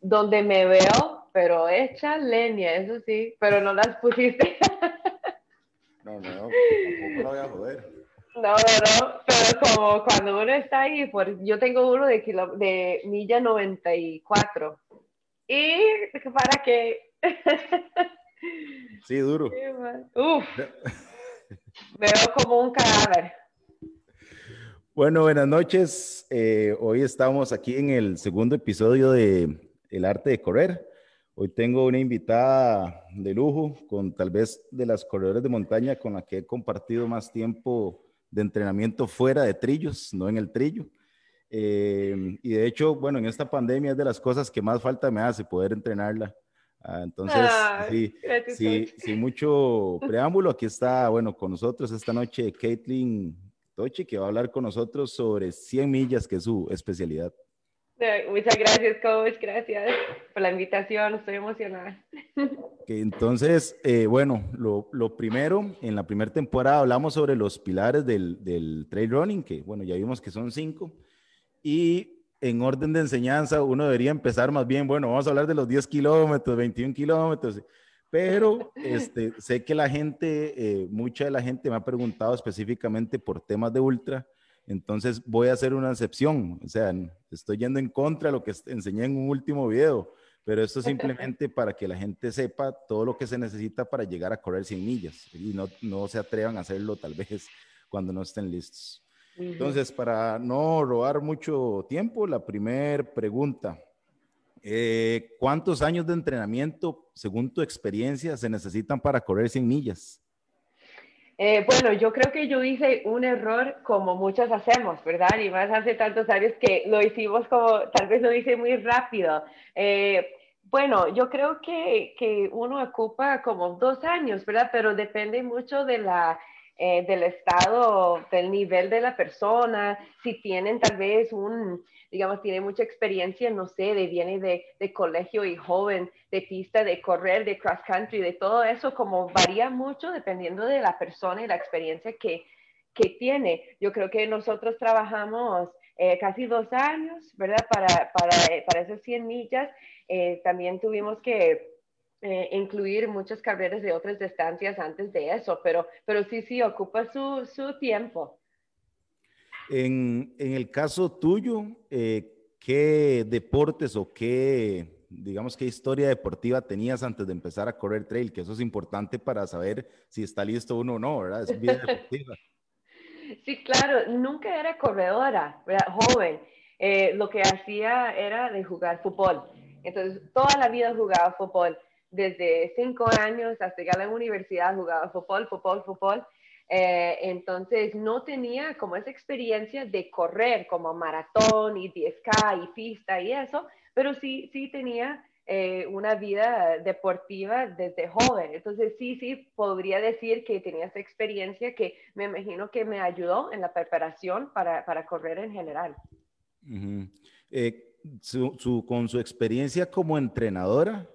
donde me veo, pero hecha leña, eso sí, pero no las pusiste. no, no, tampoco lo voy a joder. No, no, no, pero como cuando uno está ahí, por, yo tengo uno de, kilo, de milla 94. ¿Y para qué? Sí, duro. Uf. Veo como un cadáver. Bueno, buenas noches. Eh, hoy estamos aquí en el segundo episodio de El arte de correr. Hoy tengo una invitada de lujo con tal vez de las corredores de montaña con la que he compartido más tiempo de entrenamiento fuera de trillos, no en el trillo. Eh, y de hecho, bueno, en esta pandemia es de las cosas que más falta me hace poder entrenarla. Ah, entonces, sí, sí, sin mucho preámbulo, aquí está, bueno, con nosotros esta noche Caitlin Tochi, que va a hablar con nosotros sobre 100 millas, que es su especialidad. Muchas gracias, coach. Gracias por la invitación. Estoy emocionada. Entonces, eh, bueno, lo, lo, primero, en la primera temporada hablamos sobre los pilares del, del trail running, que bueno, ya vimos que son cinco. Y en orden de enseñanza, uno debería empezar más bien, bueno, vamos a hablar de los 10 kilómetros, 21 kilómetros, pero este, sé que la gente, eh, mucha de la gente me ha preguntado específicamente por temas de ultra, entonces voy a hacer una excepción, o sea, estoy yendo en contra de lo que enseñé en un último video, pero esto es simplemente para que la gente sepa todo lo que se necesita para llegar a correr 100 millas y no, no se atrevan a hacerlo tal vez cuando no estén listos. Entonces, para no robar mucho tiempo, la primera pregunta. Eh, ¿Cuántos años de entrenamiento, según tu experiencia, se necesitan para correr 100 millas? Eh, bueno, yo creo que yo hice un error como muchos hacemos, ¿verdad? Y más hace tantos años que lo hicimos como, tal vez lo hice muy rápido. Eh, bueno, yo creo que, que, uno ocupa como dos años, ¿verdad? Pero depende mucho de la eh, del estado, del nivel de la persona, si tienen tal vez un, digamos, tiene mucha experiencia, no sé, de viene de, de, colegio y joven, de pista, de correr, de cross country, de todo eso, como varía mucho dependiendo de la persona y la experiencia que, que tiene. Yo creo que nosotros trabajamos eh, casi dos años, ¿verdad? Para, para, eh, para esas 100 millas. también tuvimos que eh, incluir muchas carreras de otras distancias antes de eso, pero, pero sí, sí, ocupa su, su tiempo. En, en, el caso tuyo, eh, ¿qué deportes o qué, digamos, qué historia deportiva tenías antes de empezar a correr trail? Que eso es importante para saber si está listo uno o no, ¿verdad? Es bien deportiva. sí, claro, nunca era corredora, ¿verdad? joven. Eh, lo que hacía era de jugar fútbol. Entonces, toda la vida jugaba fútbol desde cinco años hasta llegar a la universidad jugaba fútbol, fútbol, fútbol. Eh, entonces no tenía como esa experiencia de correr como maratón y 10K y pista y eso, pero sí, sí tenía eh, una vida deportiva desde joven. Entonces sí, sí, podría decir que tenía esa experiencia que me imagino que me ayudó en la preparación para, para correr en general. Eh, su, con su experiencia como entrenadora,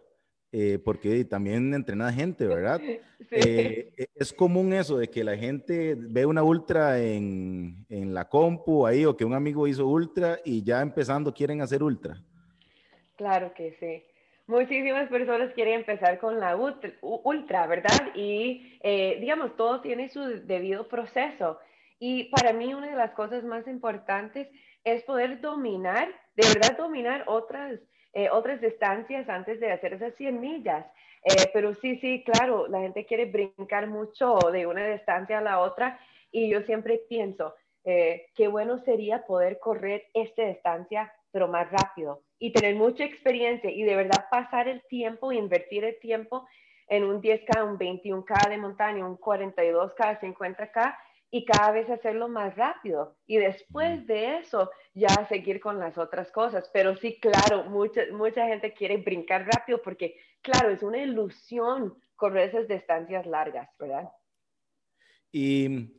eh, porque también entrena gente, ¿verdad? Eh, e, es común eso de que la gente ve una ultra en, en, la compu ahí o que un amigo hizo ultra y ya empezando quieren hacer ultra. Claro que sí. Muchísimas personas quieren empezar con la ultra, ¿verdad? Y eh, digamos, todo tiene su debido proceso. Y para mí una de las cosas más importantes es poder dominar, de verdad dominar otras eh, otras distancias antes de hacer esas 100 millas. Eh, pero sí, sí, claro, la gente quiere brincar mucho de una distancia a la otra y yo siempre pienso, eh, qué bueno sería poder correr esta distancia, pero más rápido y tener mucha experiencia y de verdad pasar el tiempo, invertir el tiempo en un 10K, un 21K de montaña, un 42K, 50K y cada vez hacerlo más rápido. Y después de eso, ya seguir con las otras cosas. Pero sí, claro, mucha, mucha gente quiere brincar rápido porque, claro, es una ilusión correr esas distancias largas, ¿verdad? Y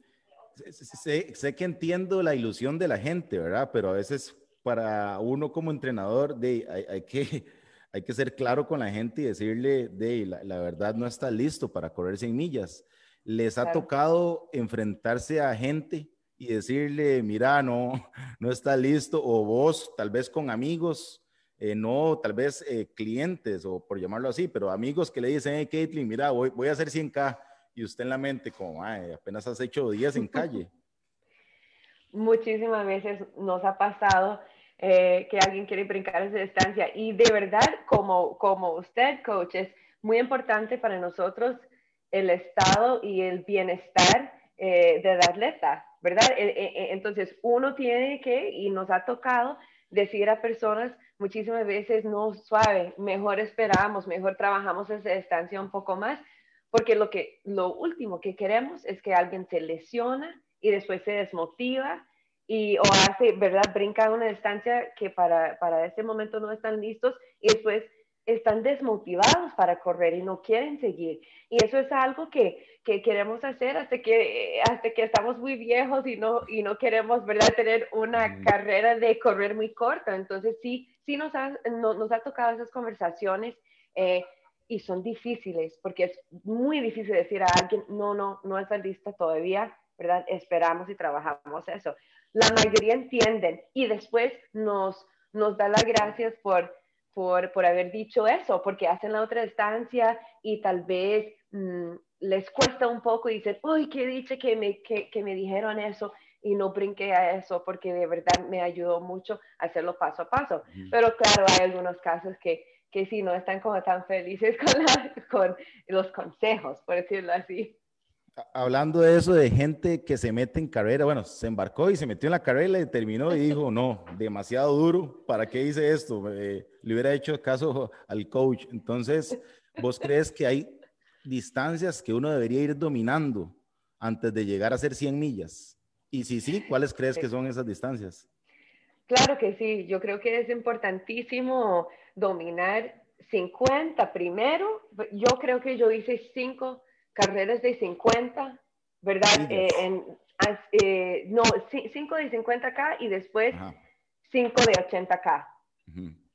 sé, sé, que entiendo la ilusión de la gente, ¿verdad? Pero a veces para uno como entrenador, de, hay, hay que, hay que ser claro con la gente y decirle, de, la, la verdad no está listo para correr 100 millas les ha tocado enfrentarse a gente y decirle, mira, no, no está listo, o vos tal vez con amigos, eh, no tal vez eh, clientes o por llamarlo así, pero amigos que le dicen, hey, Caitlin, mira, voy, voy a hacer 100K y usted en la mente como, apenas has hecho días en calle. Muchísimas veces nos ha pasado eh, que alguien quiere brincar esa distancia y de verdad, como, como usted, coach, es muy importante para nosotros el estado y el bienestar eh, del atleta, ¿verdad? entonces, uno tiene que, y nos ha tocado, decir a personas muchísimas veces, no, suave, mejor esperamos, mejor trabajamos esa distancia un poco más, porque lo, que, lo último que queremos es que alguien se lesiona y después se desmotiva y o hace, ¿verdad? Brinca una distancia que para, para ese momento no están listos y después están desmotivados para correr y no quieren seguir. Y eso es algo que, que, queremos hacer hasta que, hasta que estamos muy viejos y no, y no queremos, ¿verdad?, tener una carrera de correr muy corta. Entonces, sí, sí nos ha, nos ha tocado esas conversaciones eh, y son difíciles porque es muy difícil decir a alguien, no, no, no está lista todavía, ¿verdad? Esperamos y trabajamos eso. La mayoría entienden y después nos, nos da las gracias por por, por haber dicho eso, porque hacen la otra estancia y tal vez mm, les cuesta un poco y dicen, uy, qué dicho que me, que, que me dijeron eso y no brinqué a eso porque de verdad me ayudó mucho hacerlo paso a paso. Pero claro, hay algunos casos que, que sí, no están como tan felices con, la, con los consejos, por decirlo así. Hablando de eso, de gente que se mete en carrera, bueno, se embarcó y se metió en la carrera y terminó y dijo, no, demasiado duro, ¿para qué hice esto? le hubiera hecho caso al coach. Entonces, ¿vos crees que hay distancias que uno debería ir dominando antes de llegar a hacer 100 millas? Y si sí, ¿cuáles crees que son esas distancias? Claro que sí, yo creo que es importantísimo dominar 50 primero. Yo creo que yo hice 5 carreras de 50, ¿verdad? Eh, en, eh, no, 5 de 50K y después 5 de 80K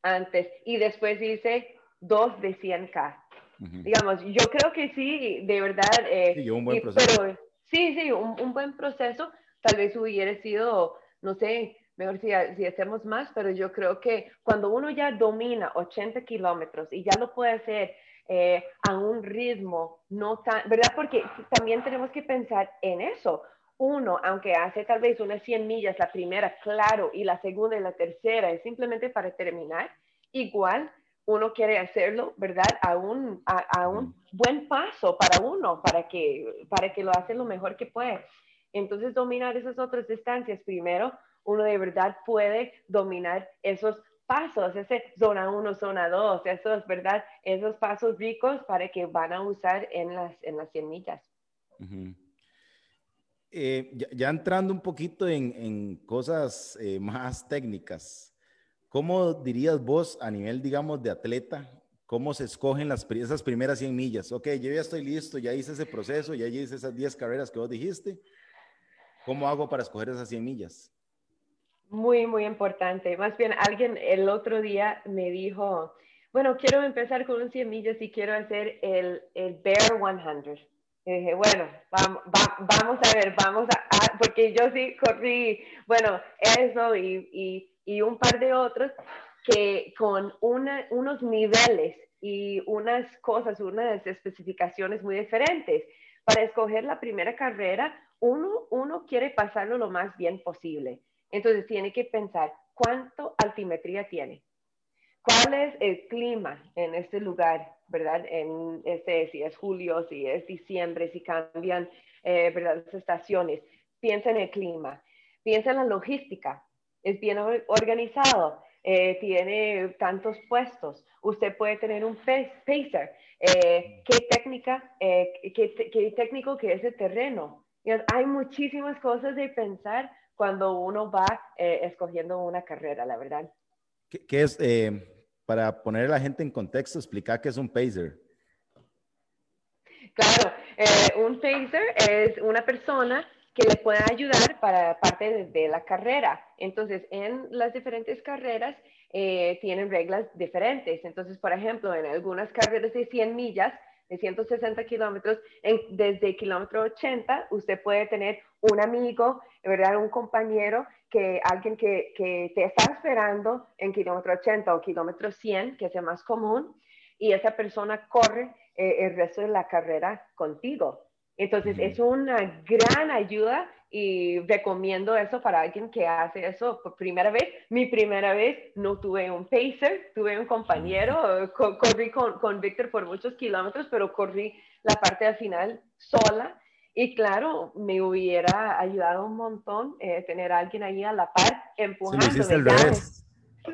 antes. Y después hice 2 de 100K. Digamos, yo creo que sí, de verdad. Eh, sí, un buen proceso. Pero, sí, sí, un, un, buen proceso. Tal vez hubiera sido, no sé, mejor si, si hacemos más, pero yo creo que cuando uno ya domina 80 kilómetros y ya lo puede hacer eh, a un ritmo no tan, ¿verdad? Porque también tenemos que pensar en eso. Uno, aunque hace tal vez unas 100 millas la primera, claro, y la segunda y la tercera es simplemente para terminar, igual uno quiere hacerlo, ¿verdad? A un, a, un buen paso para uno, para que, para que lo hace lo mejor que puede. Entonces, dominar esas otras distancias primero, uno de verdad puede dominar esos pasos, ese zona 1, zona 2, esos, ¿verdad? Esos pasos ricos para que van a usar en las, en las 100 millas. Eh, ya, entrando un poquito en, en cosas eh, más técnicas, ¿cómo dirías vos a nivel, digamos, de atleta, cómo se escogen las, esas primeras 100 millas? Ok, yo ya estoy listo, ya hice ese proceso, ya hice esas 10 carreras que vos dijiste. ¿Cómo hago para escoger esas 100 millas? Muy, muy importante. Más bien, alguien el otro día me dijo, bueno, quiero empezar con un 100 millas y quiero hacer el, el Bear 100. Y dije, bueno, vamos, vamos a ver, vamos a, porque yo sí corrí, bueno, eso y, y, y un par de otros que con una, unos niveles y unas cosas, unas especificaciones muy diferentes. Para escoger la primera carrera, uno, uno quiere pasarlo lo más bien posible. Entonces tiene que pensar cuánto altimetría tiene, cuál es el clima en este lugar, ¿verdad? En este, si es julio, si es diciembre, si cambian, eh, ¿verdad? Las estaciones. Piensa en el clima, piensa en la logística, es bien organizado, eh, tiene tantos puestos, usted puede tener un pacer, eh, qué técnica, qué, qué técnico que es el terreno. Hay muchísimas cosas de pensar cuando uno va eh, escogiendo una carrera, la verdad. ¿Qué, es, eh, para poner a la gente en contexto, explicar qué es un pacer? Claro, eh, un pacer es una persona que le puede ayudar para parte de, la carrera. Entonces, en las diferentes carreras tienen reglas diferentes. Entonces, por ejemplo, en algunas carreras de 100 millas de 160 kilómetros, desde kilómetro 80 usted puede tener un amigo, ¿verdad? Un compañero, que alguien que, que te está esperando en kilómetro 80 o kilómetro 100, que es el más común, y esa persona corre eh, el resto de la carrera contigo. Entonces, es una gran ayuda y recomiendo eso para alguien que hace eso por primera vez. Mi primera vez no tuve un pacer, tuve un compañero, corrí con, con Víctor por muchos kilómetros, pero corrí la parte al final sola. Y claro, me hubiera ayudado un montón eh, tener a alguien ahí a la par empujando.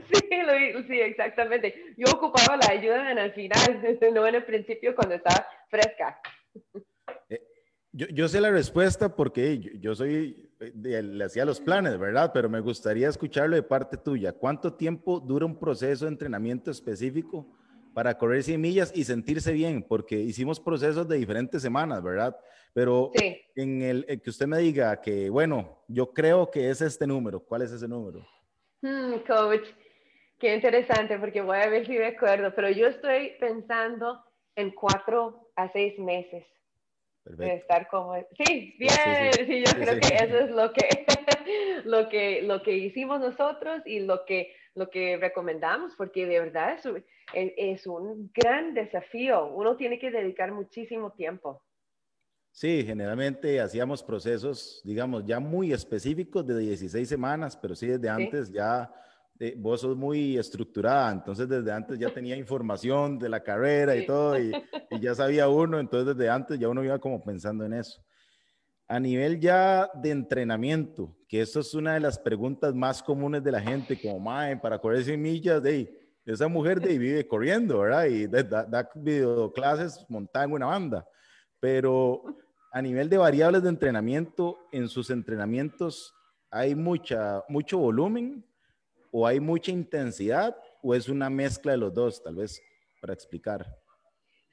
Sí, sí, exactamente. Yo ocupaba la ayuda en el final, no en el principio cuando estaba fresca. Yo, yo, sé la respuesta porque yo, soy, eh, le hacía los planes, ¿verdad? Pero me gustaría escucharlo de parte tuya. ¿Cuánto tiempo dura un proceso de entrenamiento específico para correr 100 millas y sentirse bien? Porque hicimos procesos de diferentes semanas, ¿verdad? Pero en el que usted me diga que, bueno, yo creo que es este número. ¿Cuál es ese número? Hmm, coach, qué interesante porque voy a ver si me acuerdo, pero yo estoy pensando en cuatro a seis meses. De estar como... Sí, bien, sí, yo creo que eso es lo que, lo que, lo que hicimos nosotros y lo que, lo que recomendamos, porque de verdad es, es, un gran desafío. Uno tiene que dedicar muchísimo tiempo. Sí, generalmente hacíamos procesos, digamos, ya muy específicos de 16 semanas, pero sí desde antes ya eh, vos sos muy estructurada, entonces desde antes ya tenía información de la carrera y todo, y, ya sabía uno, entonces desde antes ya uno iba como pensando en eso. A nivel ya de entrenamiento, que esto es una de las preguntas más comunes de la gente, como, mae, para correr 100 millas, de esa mujer de vive corriendo, ¿verdad? Y da, da videoclases montada en una banda. Pero a nivel de variables de entrenamiento, en sus entrenamientos hay mucha, mucho volumen o hay mucha intensidad o es una mezcla de los dos, tal vez para explicar.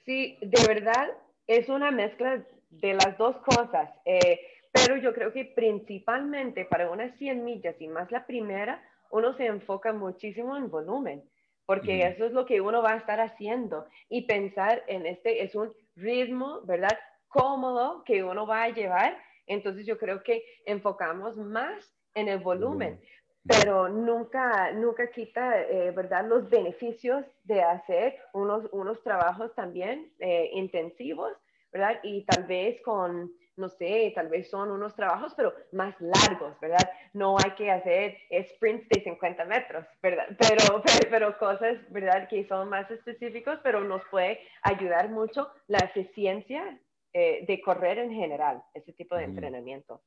Sí, de verdad es una mezcla de las dos cosas, eh, pero yo creo que principalmente para unas 100 millas y más la primera, uno se enfoca muchísimo en volumen, porque eso es lo que uno va a estar haciendo y pensar en este es un ritmo, ¿verdad? Cómodo que uno va a llevar. Entonces yo creo que enfocamos más en el volumen pero nunca, nunca quita, eh, ¿verdad?, los beneficios de hacer unos, unos trabajos también eh, intensivos, ¿verdad? Y tal vez con, no sé, tal vez son unos trabajos, pero más largos, ¿verdad? No hay que hacer sprints de 50 metros, ¿verdad? Pero, pero, cosas, ¿verdad?, que son más específicos, pero nos puede ayudar mucho la eficiencia eh, de correr en general, ese tipo de entrenamiento.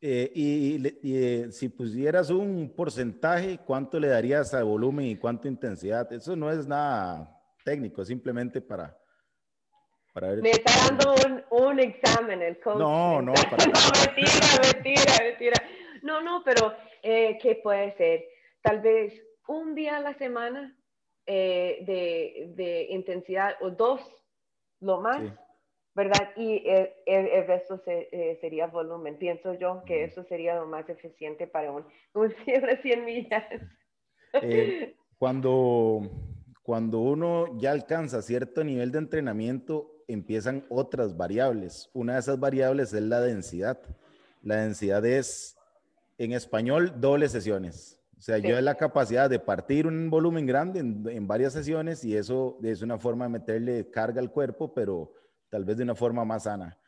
Eh, y, eh, si pusieras un porcentaje, ¿cuánto le darías a volumen y cuánto intensidad? Eso no es nada técnico, simplemente para, para ver. Me está dando un, un examen el coach. No, no, para no, mentira, mentira, mentira. No, no, pero eh, ¿qué puede ser? Tal vez un día a la semana de, de, intensidad o dos, lo más. ¿Verdad? Y el, resto eh, sería volumen. Pienso yo que eso sería lo más eficiente para un, un 100 millas. Eh, cuando, cuando uno ya alcanza cierto nivel de entrenamiento, empiezan otras variables. Una de esas variables es la densidad. La densidad es, en español, doble sesiones. O sea, yo he la capacidad de partir un volumen grande en, en varias sesiones y eso es una forma de meterle carga al cuerpo, pero tal vez de una forma más sana.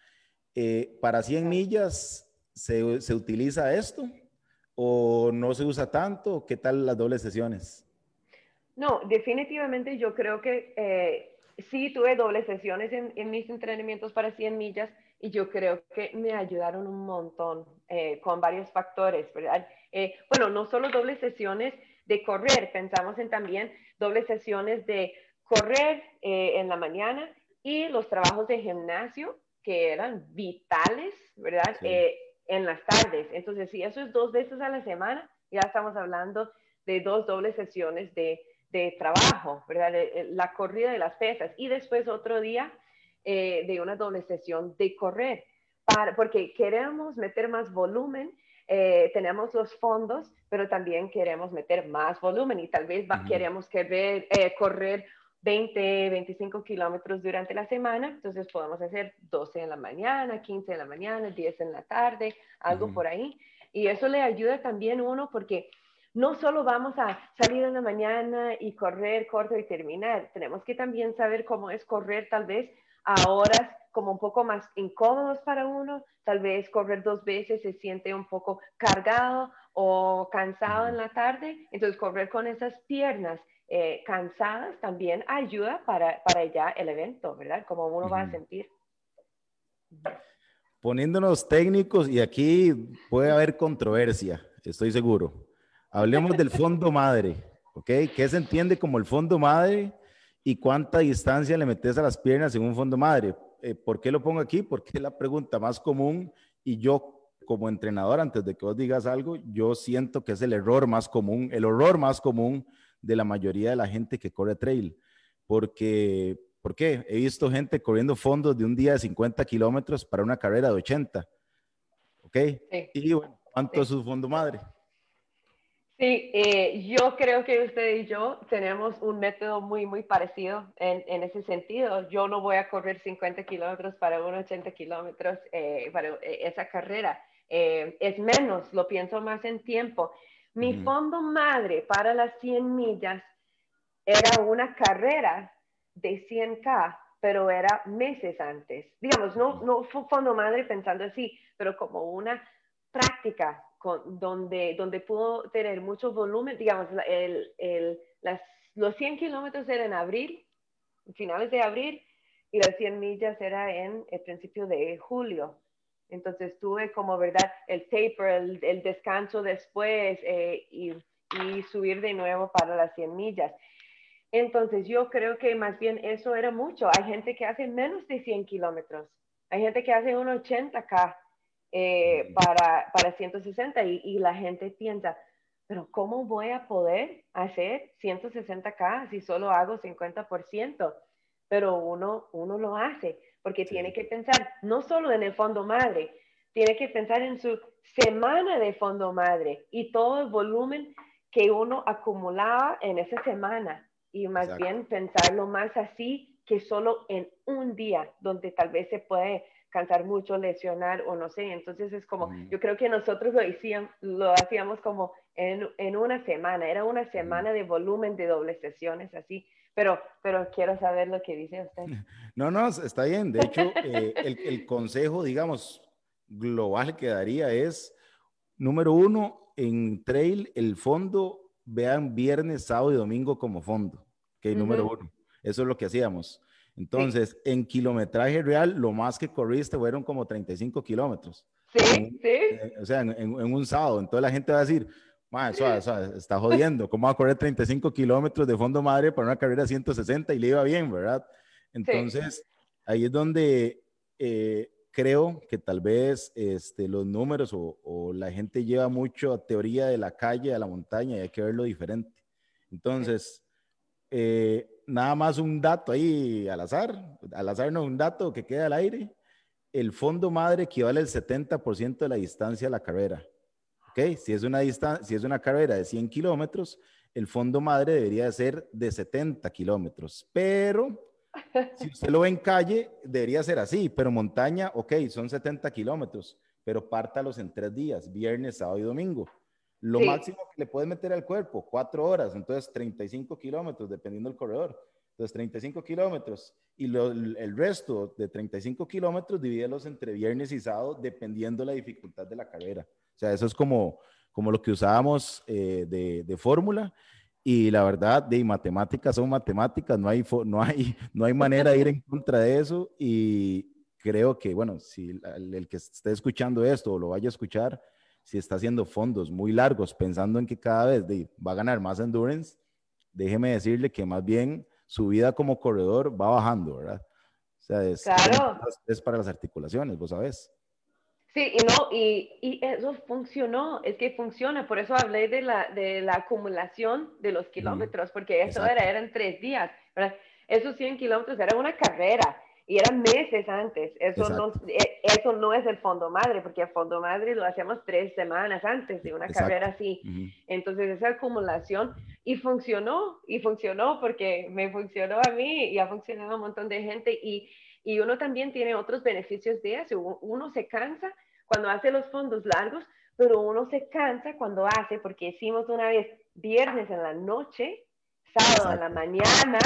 Eh, ¿Para 100 millas se, se, utiliza esto o no se usa tanto? ¿Qué tal las dobles sesiones? No, definitivamente yo creo que eh, sí tuve dobles sesiones en, en, mis entrenamientos para 100 millas y yo creo que me ayudaron un montón eh, con varios factores, ¿verdad? Eh, bueno, no solo dobles sesiones de correr, pensamos en también dobles sesiones de correr en la mañana y los trabajos de gimnasio que eran vitales, ¿verdad? Eh, en las tardes. Entonces, si eso es dos veces a la semana, ya estamos hablando de dos dobles sesiones de, de trabajo, ¿verdad? La corrida de las pesas y después otro día eh, de una doble sesión de correr, para, porque queremos meter más volumen, eh, tenemos los fondos, pero también queremos meter más volumen y tal vez queremos querer, correr 20, 25 kilómetros durante la semana, entonces podemos hacer 12 en la mañana, 15 en la mañana, 10 en la tarde, algo por ahí. Y eso le ayuda también uno porque no solo vamos a salir en la mañana y correr corto y terminar, tenemos que también saber cómo es correr tal vez a horas como un poco más incómodos para uno, tal vez correr dos veces se siente un poco cargado o cansado en la tarde, entonces correr con esas piernas eh, cansadas también ayuda para, para ya el evento, ¿verdad? Como uno va a sentir. Poniéndonos técnicos, y aquí puede haber controversia, estoy seguro. Hablemos del fondo madre, ¿ok? ¿Qué se entiende como el fondo madre y cuánta distancia le metes a las piernas en un fondo madre? Eh, ¿Por qué lo pongo aquí? Porque es la pregunta más común y yo como entrenador, antes de que vos digas algo, yo siento que es el error más común, el horror más común de la mayoría de la gente que corre trail. Porque, ¿por qué? He visto gente corriendo fondos de un día de 50 kilómetros para una carrera de 80. ¿Ok? Y bueno, ¿cuánto es su fondo madre? Sí, eh, yo creo que usted y yo tenemos un método muy, muy parecido en, en ese sentido. Yo no voy a correr 50 kilómetros para unos 80 kilómetros eh, para eh, esa carrera. es menos, lo pienso más en tiempo. Mi fondo madre para las 100 millas era una carrera de 100K, pero era meses antes. Digamos, no, no fue fondo madre pensando así, pero como una práctica con, donde, donde pudo tener mucho volumen. Digamos, el, el, las, los 100 kilómetros eran en abril, finales de abril, y las 100 millas era en el principio de julio. Entonces tuve como, ¿verdad? El taper, el, descanso después eh, y, subir de nuevo para las 100 millas. Entonces yo creo que más bien eso era mucho. Hay gente que hace menos de 100 kilómetros. Hay gente que hace un 80K eh, para, para 160 y, y la gente piensa, pero ¿cómo voy a poder hacer 160K si solo hago 50%? Pero uno, uno lo hace porque tiene que pensar no solo en el fondo madre, tiene que pensar en su semana de fondo madre y todo el volumen que uno acumulaba en esa semana y más bien pensarlo más así que solo en un día donde tal vez se puede cansar mucho, lesionar o no sé. Entonces es como, yo creo que nosotros lo, hacíamos, lo hacíamos como en, en una semana, era una semana de volumen de dobles sesiones así pero, pero quiero saber lo que dice usted. No, no, está bien. De hecho, eh, el, el, consejo, digamos, global que daría es, número uno, en trail, el fondo, vean viernes, sábado y domingo como fondo, que número uno. Eso es lo que hacíamos. Entonces, en kilometraje real, lo más que corriste fueron como 35 kilómetros. Sí, sí. Eh, o sea, en, en, un sábado. Entonces la gente va a decir, está jodiendo. ¿Cómo va a correr 35 kilómetros de fondo madre para una carrera 160 y le iba bien, verdad? Entonces, ahí es donde eh, creo que tal vez este, los números o, la gente lleva mucho a teoría de la calle a la montaña y hay que verlo diferente. Entonces, eh, nada más un dato ahí al azar, al azar no un dato que queda al aire. El fondo madre equivale al 70% de la distancia de la carrera. ¿Ok? Si es una, distancia, si es una carrera de 100 kilómetros, el fondo madre debería ser de 70 kilómetros, pero si usted lo ve en calle, debería ser así, pero montaña, ok, son 70 kilómetros, pero pártalos en tres días, viernes, sábado y domingo. Lo máximo que le puede meter al cuerpo, cuatro horas, entonces 35 kilómetros, dependiendo del corredor. Entonces, 35 kilómetros y el resto de 35 kilómetros divídelos entre viernes y sábado, dependiendo la dificultad de la carrera. O sea, eso es como, como lo que usábamos eh, de, de fórmula. Y la verdad, de matemáticas son matemáticas, no hay, no, hay, no hay manera de ir en contra de eso. Y creo que, bueno, si el, que esté escuchando esto o lo vaya a escuchar, si está haciendo fondos muy largos pensando en que cada vez va a ganar más endurance, déjeme decirle que más bien su vida como corredor va bajando, ¿verdad? O sea, es, es para las articulaciones, vos sabés. Sí, y no, y, y, eso funcionó, es que funciona, por eso hablé de la, de la acumulación de los kilómetros, porque eso era, eran tres días, ¿verdad? Esos 100 kilómetros era una carrera, y eran meses antes. Eso no, eh, eso no es el fondo madre, porque el fondo madre lo hacemos tres semanas antes de una carrera así. Entonces, esa acumulación, y funcionó, y funcionó porque me funcionó a mí y ha funcionado a un montón de gente. Y, y uno también tiene otros beneficios de eso. Uno se cansa cuando hace los fondos largos, pero uno se cansa cuando hace, porque hicimos una vez viernes en la noche sábado en la mañana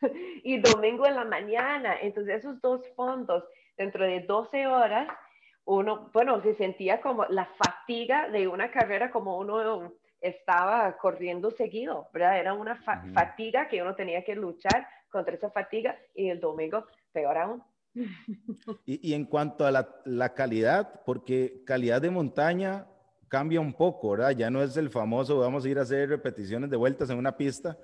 y domingo en la mañana. Entonces esos dos fondos dentro de 12 horas, uno, bueno, se sentía como la fatiga de una carrera como uno estaba corriendo seguido, ¿verdad? Era una fatiga que uno tenía que luchar contra esa fatiga y el domingo peor aún. Y, y en cuanto a la, la, calidad, porque calidad de montaña cambia un poco, ¿verdad? Ya no es el famoso, vamos a ir a hacer repeticiones de vueltas en una pista,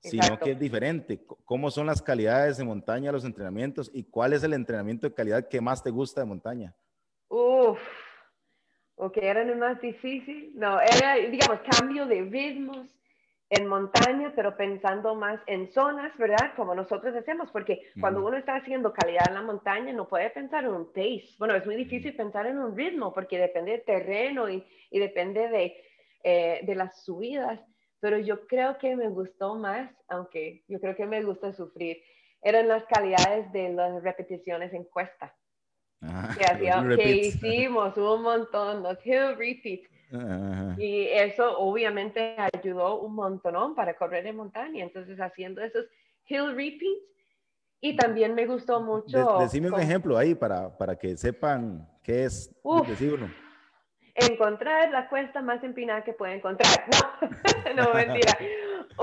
sino que es diferente. ¿Cómo son las calidades de montaña, los entrenamientos y cuál es el entrenamiento de calidad que más te gusta de montaña? Uf, ok, era el más difícil. No, era, digamos, cambio de ritmos en montaña, pero pensando más en zonas, ¿verdad? Como nosotros hacemos, porque cuando uno está haciendo calidad en la montaña, no puede pensar en un pace. Bueno, es muy difícil pensar en un ritmo porque depende del terreno y, y depende de, eh, de las subidas pero yo creo que me gustó más, aunque yo creo que me gusta sufrir, eran las calidades de las repeticiones en cuesta. Ah, que, hicimos un montón, los hill repeats. Y eso obviamente ayudó un montón para correr en montaña. Entonces, haciendo esos hill repeats. Y también me gustó mucho. decime un ejemplo ahí para, para que sepan qué es. Uf, encontrar la cuesta más empinada que puede encontrar. No, no mentira.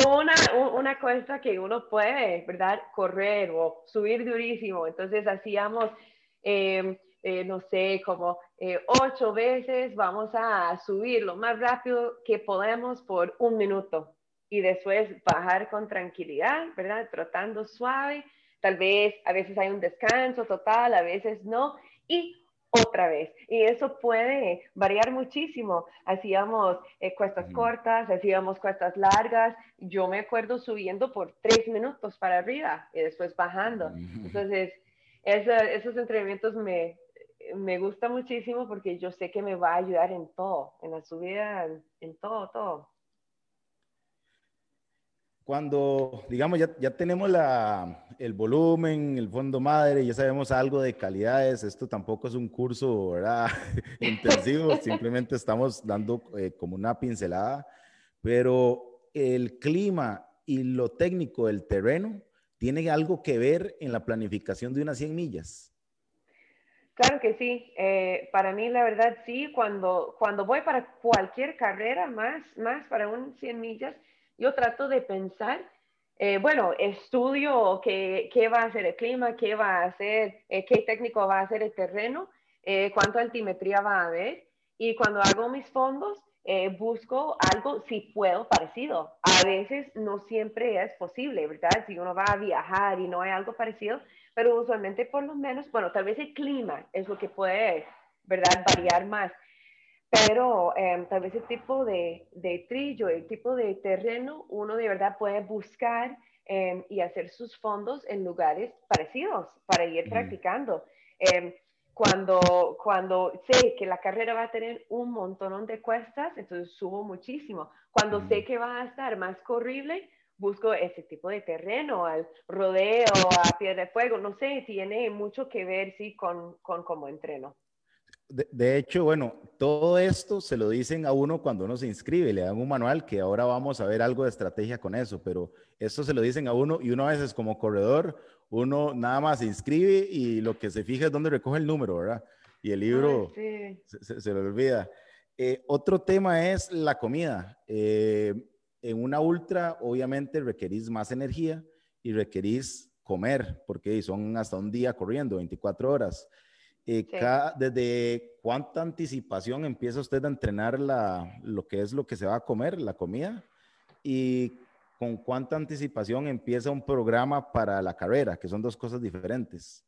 Una, una cuesta que uno puede, ¿verdad? Correr o subir durísimo. Entonces hacíamos, em, eh, no sé, como eh, ocho veces vamos a subir lo más rápido que podemos por un minuto y después bajar con tranquilidad, ¿verdad? Trotando suave. Tal vez a veces hay un descanso total, a veces no. Y otra vez. Y eso puede variar muchísimo. Hacíamos eh, cuestas cortas, hacíamos cuestas largas. Yo me acuerdo subiendo por tres minutos para arriba y después bajando. Entonces, esos entrenamientos me, me gusta muchísimo porque yo sé que me va a ayudar en todo, en la subida, en todo, todo cuando, digamos, ya, ya tenemos la, el volumen, el fondo madre, ya sabemos algo de calidades, esto tampoco es un curso, ¿verdad? Intensivo, simplemente estamos dando eh, como una pincelada, pero el clima y lo técnico del terreno tiene algo que ver en la planificación de unas 100 millas. Claro que sí. Eh, para mí, la verdad, sí. Cuando, cuando voy para cualquier carrera, más, más para un 100 millas, yo trato de pensar, eh, bueno, estudio qué, qué, va a hacer el clima, qué va a hacer, eh, qué técnico va a hacer el terreno, eh, cuánta altimetría va a haber. Y cuando hago mis fondos, busco algo, si puedo, parecido. A veces no siempre es posible, ¿verdad? Si uno va a viajar y no hay algo parecido, pero usualmente por lo menos, bueno, tal vez el clima es lo que puede, ¿verdad? Variar más pero em, tal vez el tipo de, de, trillo, el tipo de terreno, uno de verdad puede buscar em, y hacer sus fondos en lugares parecidos para ir practicando. Em, cuando, cuando sé que la carrera va a tener un montón de cuestas, entonces subo muchísimo. Cuando sé que va a estar más corrible, busco ese tipo de terreno, al rodeo, a pie de fuego, no sé, tiene mucho que ver, sí, con, con cómo entreno. De, hecho, bueno, todo esto se lo dicen a uno cuando uno se inscribe, le dan un manual que ahora vamos a ver algo de estrategia con eso, pero esto se lo dicen a uno y uno a veces como corredor, uno nada más se inscribe y lo que se fija es dónde recoge el número, ¿verdad? Y el libro se, lo olvida. Eh, otro tema es la comida. Eh, en una ultra, obviamente, requerís más energía y requerís comer, porque son hasta un día corriendo, 24 horas. Eh, ¿Desde cuánta anticipación empieza usted a entrenar la, lo que es lo que se va a comer, la comida? ¿Y con cuánta anticipación empieza un programa para la carrera, que son dos cosas diferentes?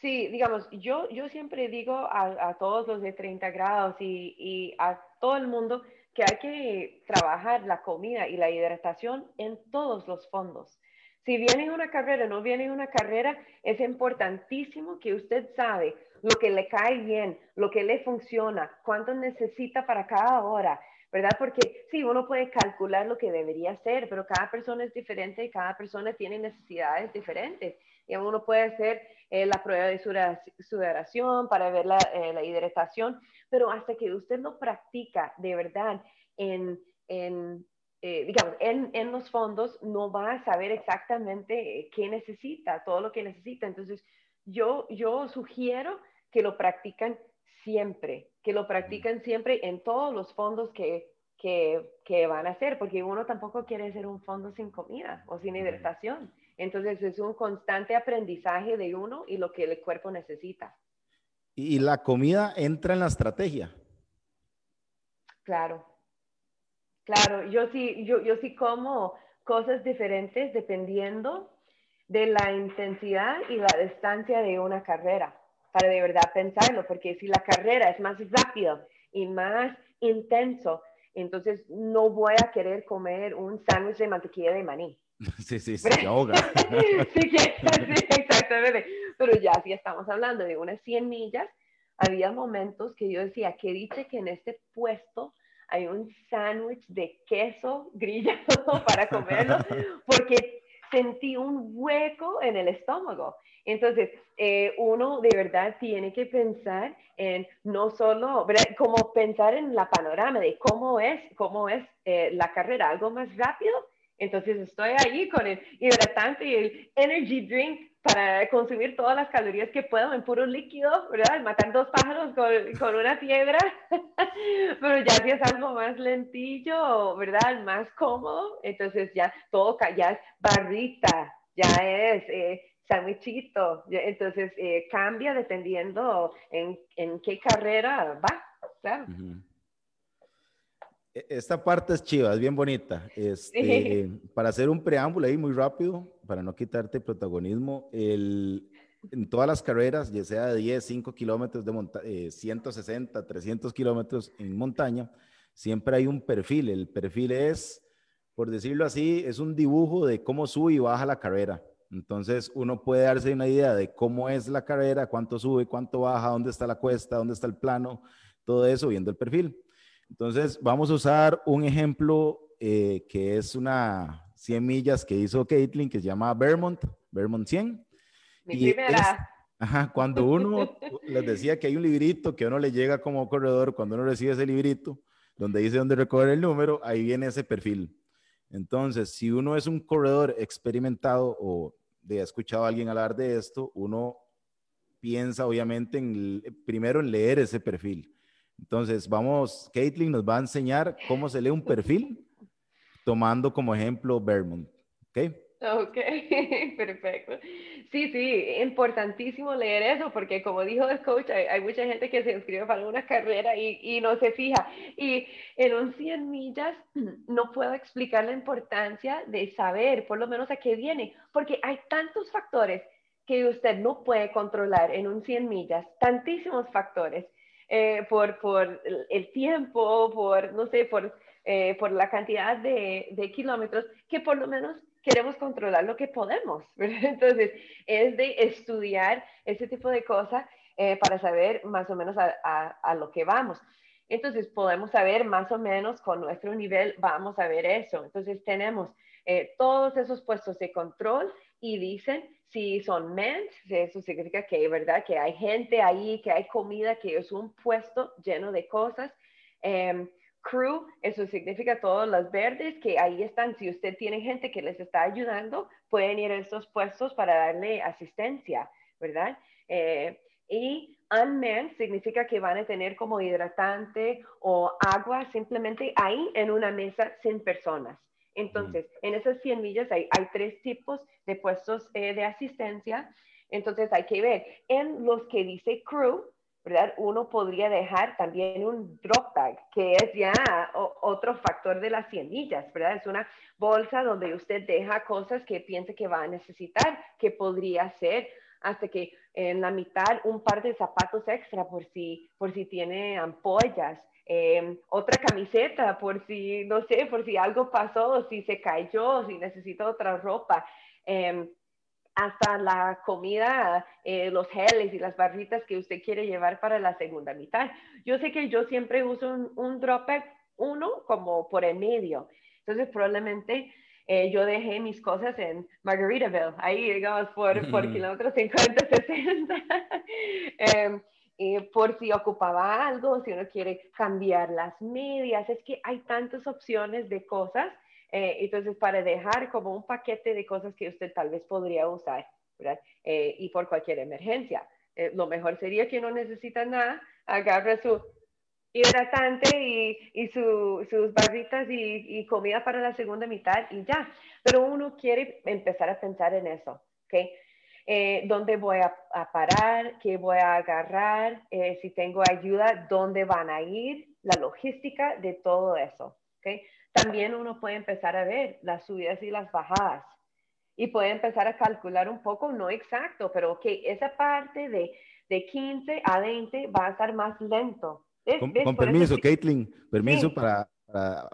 Sí, digamos, yo, yo siempre digo a, a todos los de 30 grados y, y, a todo el mundo que hay que trabajar la comida y la hidratación en todos los fondos. Si viene una carrera, no viene una carrera, es importantísimo que usted sabe lo que le cae bien, lo que le funciona, cuánto necesita para cada hora, ¿verdad? Porque sí, uno puede calcular lo que debería hacer, pero cada persona es diferente y cada persona tiene necesidades diferentes. Y uno puede hacer eh, la prueba de sudoración para ver la, eh, la, hidratación, pero hasta que usted lo practica de verdad en, en eh, digamos, en, en, los fondos no va a saber exactamente qué necesita, todo lo que necesita. Entonces, yo, yo sugiero que lo practican siempre, que lo practican siempre en todos los fondos que, que, que, van a hacer, porque uno tampoco quiere hacer un fondo sin comida o sin hidratación. Entonces es un constante aprendizaje de uno y lo que el cuerpo necesita. ¿Y la comida entra en la estrategia? Claro, claro. Yo sí, yo, yo sí como cosas diferentes dependiendo de la intensidad y la distancia de una carrera, para de verdad pensarlo, porque si la carrera es más rápida y más intenso, entonces no voy a querer comer un sándwich de mantequilla de maní. Sí, sí, se ahoga. sí, sí, exactamente. Pero ya si estamos hablando de unas 100 millas, había momentos que yo decía, que dice que en este puesto hay un sándwich de queso grillado para comerlo, porque sentí un hueco en el estómago. Entonces, eh, uno de verdad tiene que pensar en no solo, como pensar en la panorama de cómo es, cómo es eh, la carrera, algo más rápido entonces estoy ahí con el hidratante y el energy drink para consumir todas las calorías que puedo en puro líquido, ¿verdad? Matar dos pájaros con, con una piedra. Pero ya si es algo más lentillo, ¿verdad? Más cómodo, entonces ya todo, ya es barrita, ya es eh, sandwichito. Entonces eh, cambia dependiendo en, en, qué carrera va, claro. E, esta parte es chiva, es bien bonita. Este, para hacer un preámbulo ahí muy rápido, para no quitarte protagonismo, el, en todas las carreras, ya sea de 10, 5 kilómetros de montaña, eh, 160, 300 kilómetros en montaña, siempre hay un perfil. El perfil es, por decirlo así, es un dibujo de cómo sube y baja la carrera. Entonces uno puede darse una idea de cómo es la carrera, cuánto sube, cuánto baja, dónde está la cuesta, dónde está el plano, todo eso viendo el perfil. Entonces, vamos a usar un ejemplo eh, que es una 100 millas que hizo Caitlin, que se llama Vermont, Vermont 100. Mi primera. ajá, cuando uno les decía que hay un librito que a uno le llega como corredor, cuando uno recibe ese librito, donde dice dónde recoger el número, ahí viene ese perfil. Entonces, si uno es un corredor experimentado o de ha escuchado a alguien hablar de esto, uno piensa obviamente en, primero en leer ese perfil. Entonces, vamos, Caitlin nos va a enseñar cómo se lee un perfil tomando como ejemplo Vermont. ¿Ok? Ok, perfecto. Sí, sí, importantísimo leer eso porque como dijo el coach, hay, mucha gente que se inscribe para una carrera y, y, no se fija. Y en un 100 millas no puedo explicar la importancia de saber por lo menos a qué viene, porque hay tantos factores que usted no puede controlar en un 100 millas, tantísimos factores. Eh, por, por, el tiempo, por, no sé, por, eh, por la cantidad de, de, kilómetros, que por lo menos queremos controlar lo que podemos. Entonces, es de estudiar ese tipo de cosas eh, para saber más o menos a, a, a, lo que vamos. Entonces, podemos saber más o menos con nuestro nivel, vamos a ver eso. Entonces, tenemos todos esos puestos de control y dicen si son mens, eso significa que, ¿verdad? Que hay gente ahí, que hay comida, que es un puesto lleno de cosas. Em, crew, eso significa todos los verdes que ahí están. Si usted tiene gente que les está ayudando, pueden ir a estos puestos para darle asistencia, ¿verdad? Eh, y unmanned significa que van a tener como hidratante o agua simplemente ahí en una mesa sin personas. Entonces, en esas 100 millas hay, tres tipos de puestos eh, de asistencia. Entonces, hay que ver. En los que dice crew, ¿verdad? Uno podría dejar también un drop bag, que es ya otro factor de las 100 millas, ¿verdad? Es una bolsa donde usted deja cosas que piense que va a necesitar, que podría ser hasta que en la mitad un par de zapatos extra por si, por si tiene ampollas em, otra camiseta por si, no sé, por si algo pasó, si se cayó, si necesita otra ropa. Em, hasta la comida, eh, los geles y las barritas que usted quiere llevar para la segunda mitad. Yo sé que yo siempre uso un, un drop uno como por el medio. Entonces probablemente eh, yo dejé mis cosas en Margaritaville, ahí digamos por, por kilómetros 50, 60. eh, y por si ocupaba algo, si uno quiere cambiar las medias, es que hay tantas opciones de cosas eh, entonces, para dejar como un paquete de cosas que usted tal vez podría usar, ¿verdad? Eh, y por cualquier emergencia. Eh, lo mejor sería que no necesita nada, agarre su hidratante y, y su, sus barritas y, y, comida para la segunda mitad y ya. Pero uno quiere empezar a pensar en eso, ¿ok? ¿Dónde voy a, a, parar? ¿Qué voy a agarrar? si tengo ayuda, ¿dónde van a ir? La logística de todo eso, ¿ok? también uno puede empezar a ver las subidas y las bajadas y puede empezar a calcular un poco, no exacto, pero que esa parte de, de 15 a 20 va a estar más lento. Con, permiso, Caitlin, permiso para, para,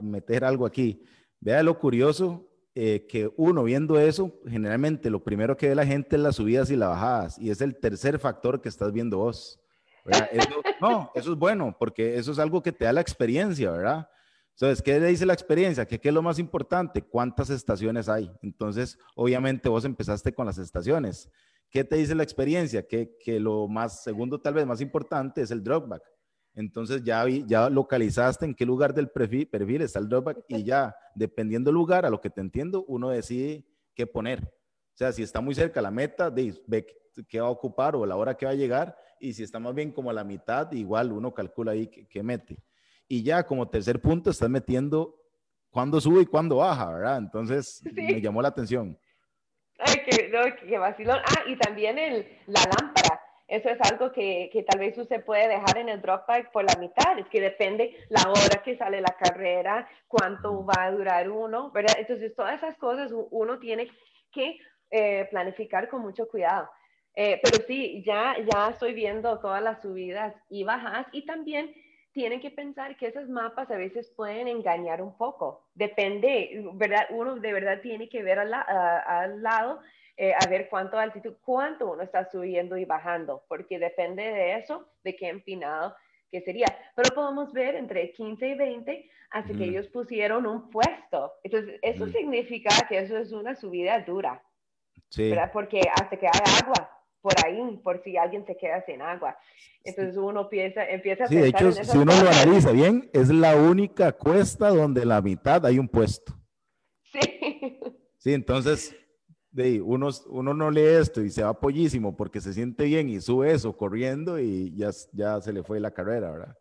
meter algo aquí. Vea lo curioso eh, que uno viendo eso, generalmente lo primero que ve la gente es las subidas y las bajadas, y es el tercer factor que estás viendo vos. no, eso es bueno, porque eso es algo que te da la experiencia, ¿verdad? Entonces, ¿qué le dice la experiencia? ¿Qué, ¿Qué es lo más importante? ¿Cuántas estaciones hay? Entonces, obviamente vos empezaste con las estaciones. ¿Qué te dice la experiencia? Que, que lo más, segundo tal vez más importante es el dropback. Entonces ya, ya localizaste en qué lugar del perfil, perfil está el dropback y ya, dependiendo del lugar, a lo que te entiendo, uno decide qué poner. O sea, si está muy cerca la meta, ve qué va a ocupar o la hora que va a llegar. Y si está más bien como a la mitad, igual uno calcula ahí qué mete y ya como tercer punto estás metiendo cuándo sube y cuándo baja, ¿verdad? Entonces me llamó la atención. Ay, qué, qué vacilón. Ah, y también el, la lámpara. Eso es algo que, que, tal vez usted puede dejar en el drop bag por la mitad. Es que depende la hora que sale la carrera, cuánto va a durar uno, ¿verdad? Entonces, todas esas cosas uno tiene que eh, planificar con mucho cuidado. Eh, pero sí, ya, ya estoy viendo todas las subidas y bajas y también tienen que pensar que esos mapas a veces pueden engañar un poco. Depende, ¿verdad? Uno de verdad tiene que ver al, al lado eh, a ver cuánto altitud, cuánto uno está subiendo y bajando, porque depende de eso, de qué empinado que sería. Pero podemos ver entre 15 y 20, así que ellos pusieron un puesto. Entonces, eso significa que eso es una subida dura, sí. ¿verdad? Porque hasta que hay agua, por ahí, por si alguien se queda sin agua. Entonces uno piensa, empieza a sí, de hecho, si uno lo analiza bien, es la única cuesta donde la mitad hay un puesto. Sí. Sí, entonces, de, uno, uno no lee esto y se va pollísimo porque se siente bien y sube eso corriendo y ya, ya se le fue la carrera, ¿verdad?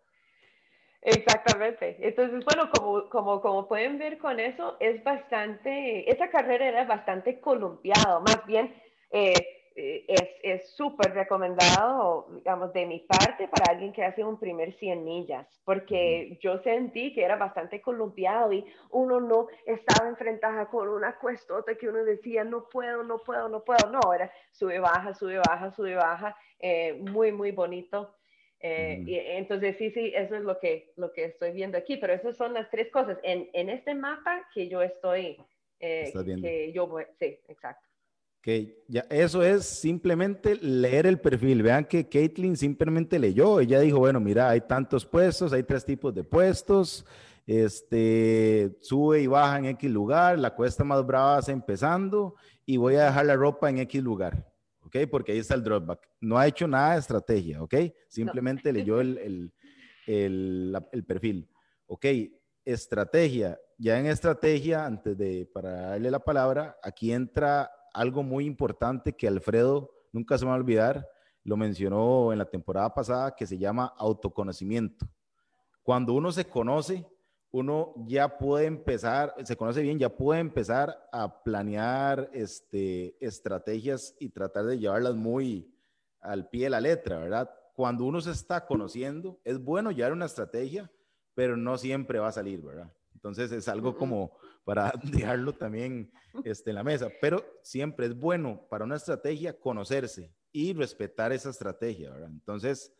Exactamente. Entonces, bueno, como, como, como pueden ver con eso, es bastante, esa carrera era bastante columpiado, más bien eh, es súper recomendado, digamos, de mi parte para alguien que hace un primer 100 millas, porque yo sentí que era bastante columpiado y uno no estaba enfrentada con una cuestota que uno decía, no puedo, no puedo, no puedo. No, era sube, baja, sube, baja, sube, baja, eh, muy, muy bonito. Eh, y entonces, sí, sí, eso es lo que, lo que estoy viendo aquí, pero esas son las tres cosas. En, en este mapa que yo estoy, que yo voy, sí, exacto que ya eso es simplemente leer el perfil. Vean que Caitlin simplemente leyó. Ella dijo, bueno, mira, hay tantos puestos, hay tres tipos de puestos. Este, sube y baja en X lugar, la cuesta más brava está empezando y voy a dejar la ropa en X lugar, ¿ok? Porque ahí está el dropback. No ha hecho nada de estrategia, ¿ok? Simplemente leyó el, el, el, el, perfil, ¿ok? Estrategia. Ya en estrategia, antes de, para darle la palabra, aquí entra algo muy importante que Alfredo nunca se va a olvidar, lo mencionó en la temporada pasada, que se llama autoconocimiento. Cuando uno se conoce, uno ya puede empezar, se conoce bien, ya puede empezar a planear este, estrategias y tratar de llevarlas muy al pie de la letra, ¿verdad? Cuando uno se está conociendo, es bueno llevar una estrategia, pero no siempre va a salir, ¿verdad? Entonces es algo como para dejarlo también este, en la mesa. Pero siempre es bueno para una estrategia conocerse y respetar esa estrategia, ¿verdad? Entonces,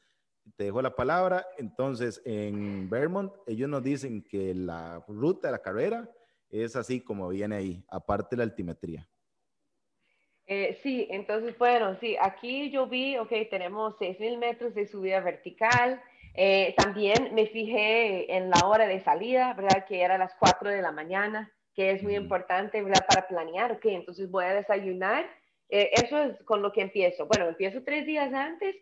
te dejo la palabra. Entonces, en Vermont, ellos nos dicen que la ruta de la carrera es así como viene ahí, aparte de la altimetría. Eh, sí, entonces, bueno, sí, aquí yo vi, ok, tenemos 6.000 metros de subida vertical. Eh, también me fijé en la hora de salida, ¿verdad? Que era las 4 de la mañana, que es muy importante, ¿verdad? Para planear, ok, entonces voy a desayunar. Eh, eso es con lo que empiezo. Bueno, empiezo tres días antes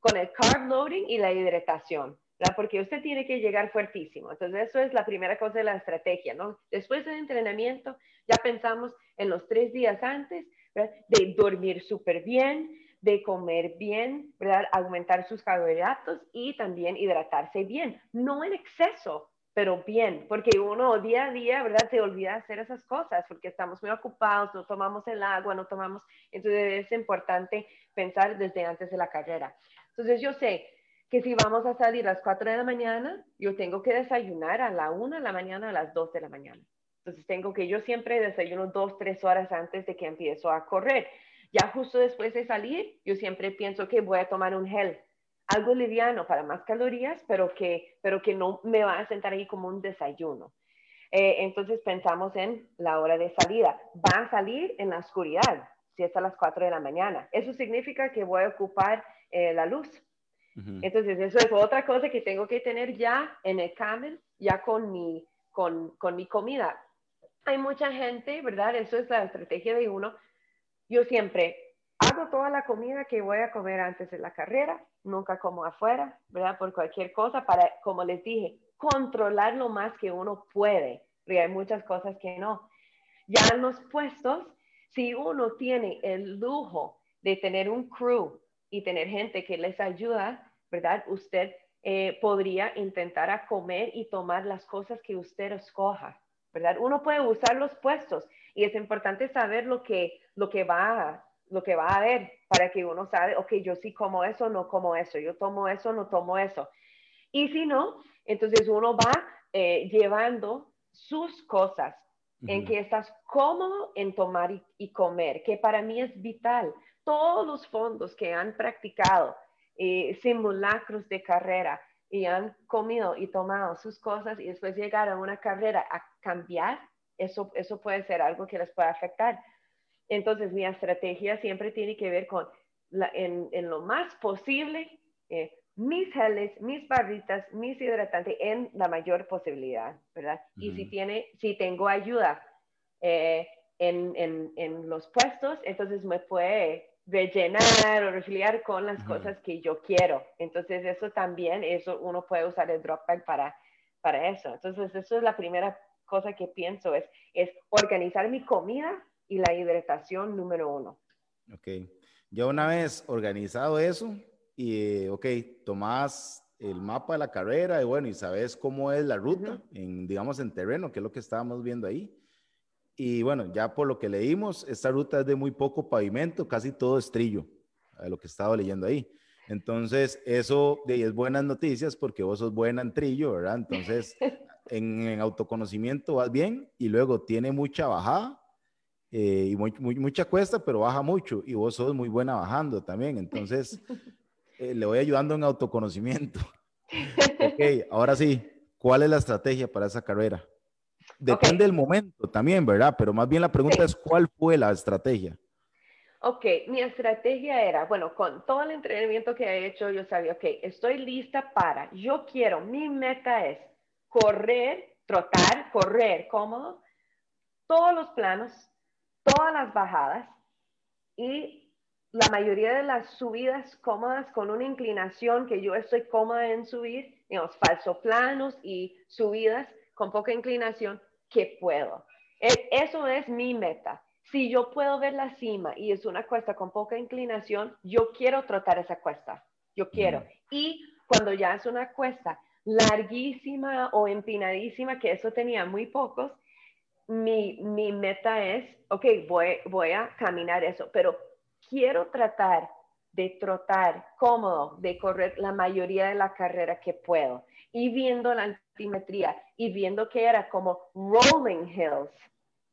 con el carb loading y la hidratación. ¿verdad? Porque usted tiene que llegar fuertísimo. Entonces, eso es la primera cosa de la estrategia, ¿no? Después del entrenamiento, ya pensamos en los tres días antes, de dormir súper bien, de comer bien, ¿verdad? aumentar sus carbohidratos y también hidratarse bien, no en exceso, pero bien, porque uno día a día, ¿verdad? Se olvida hacer esas cosas porque estamos muy ocupados, no tomamos el agua, no tomamos, entonces es importante pensar desde antes de la carrera. Entonces yo sé que si vamos a salir a las 4 de la mañana, yo tengo que desayunar a la 1 de la mañana, a las 2 de la mañana. Entonces tengo que yo siempre desayuno dos, tres horas antes de que empiezo a correr. Ya justo después de salir, yo siempre pienso que voy a tomar un gel, algo liviano para más calorías, pero que, pero que no me va a sentar ahí como un desayuno. Eh, entonces pensamos en la hora de salida. Va a salir en la oscuridad, si es a las 4 de la mañana. Eso significa que voy a ocupar eh, la luz. Entonces, eso es otra cosa que tengo que tener ya en el camel, ya con mi, con, con mi comida hay mucha gente, ¿verdad? Eso es la estrategia de uno. Yo siempre hago toda la comida que voy a comer antes de la carrera, nunca como afuera, ¿verdad? Por cualquier cosa, para, como les dije, controlar lo más que uno puede, porque hay muchas cosas que no. Ya en los puestos, si uno tiene el lujo de tener un crew y tener gente que les ayuda, ¿verdad? Usted eh, podría intentar a comer y tomar las cosas que usted escoja. ¿verdad? Uno puede usar los puestos y es importante saber lo que, lo que, va, lo que va a haber para que uno sabe, ok, yo sí como eso, no como eso, yo tomo eso, no tomo eso. Y si no, entonces uno va eh, llevando sus cosas en que estás cómodo en tomar y, comer, que para mí es vital. Todos los fondos que han practicado eh, simulacros de carrera, y han comido y tomado sus cosas y después llegar a una carrera a cambiar, eso, eso puede ser algo que les puede afectar. Entonces, mi estrategia siempre tiene que ver con, en, en, lo más posible, eh, mis geles, mis barritas, mis hidratantes en la mayor posibilidad, ¿verdad? Y si, tiene, si tengo ayuda eh, en, en, en, los puestos, entonces me puede rellenar o refiliar con las cosas que yo quiero. Entonces, eso también, eso uno puede usar el drop bag para, para eso. Entonces, eso es la primera cosa que pienso, es, es organizar mi comida y la hidratación número uno. Ok. Ya una vez organizado eso y, ok, tomás el mapa de la carrera y bueno, y sabes cómo es la ruta, en, digamos, en terreno, que es lo que estábamos viendo ahí. Y bueno, ya por lo que leímos, esta ruta es de muy poco pavimento, casi todo estrillo, de lo que estaba leyendo ahí. Entonces, eso de es buenas noticias porque vos sos buena en trillo, ¿verdad? Entonces, en, autoconocimiento vas bien y luego tiene mucha bajada eh, y mucha cuesta, pero baja mucho y vos sos muy buena bajando también. Entonces, eh, le voy ayudando en autoconocimiento. ok, ahora sí, ¿cuál es la estrategia para esa carrera? Depende del momento también, ¿verdad? Pero más bien la pregunta es, ¿cuál fue la estrategia? Ok, mi estrategia era, bueno, con todo el entrenamiento que he hecho, yo sabía, ok, estoy lista para, yo quiero, mi meta es correr, trotar, correr cómodo, todos los planos, todas las bajadas y la mayoría de las subidas cómodas con una inclinación que yo estoy cómoda en subir, digamos, falso planos y subidas con poca inclinación, que puedo. E, eso es mi meta. Si yo puedo ver la cima y es una cuesta con poca inclinación, yo quiero trotar esa cuesta. Yo quiero. Y cuando ya es una cuesta larguísima o empinadísima, que eso tenía muy pocos, mi, mi meta es, ok, voy, voy a caminar eso, pero quiero tratar de trotar cómodo, de correr la mayoría de la carrera que puedo y viendo la altimetría y viendo que era como rolling hills,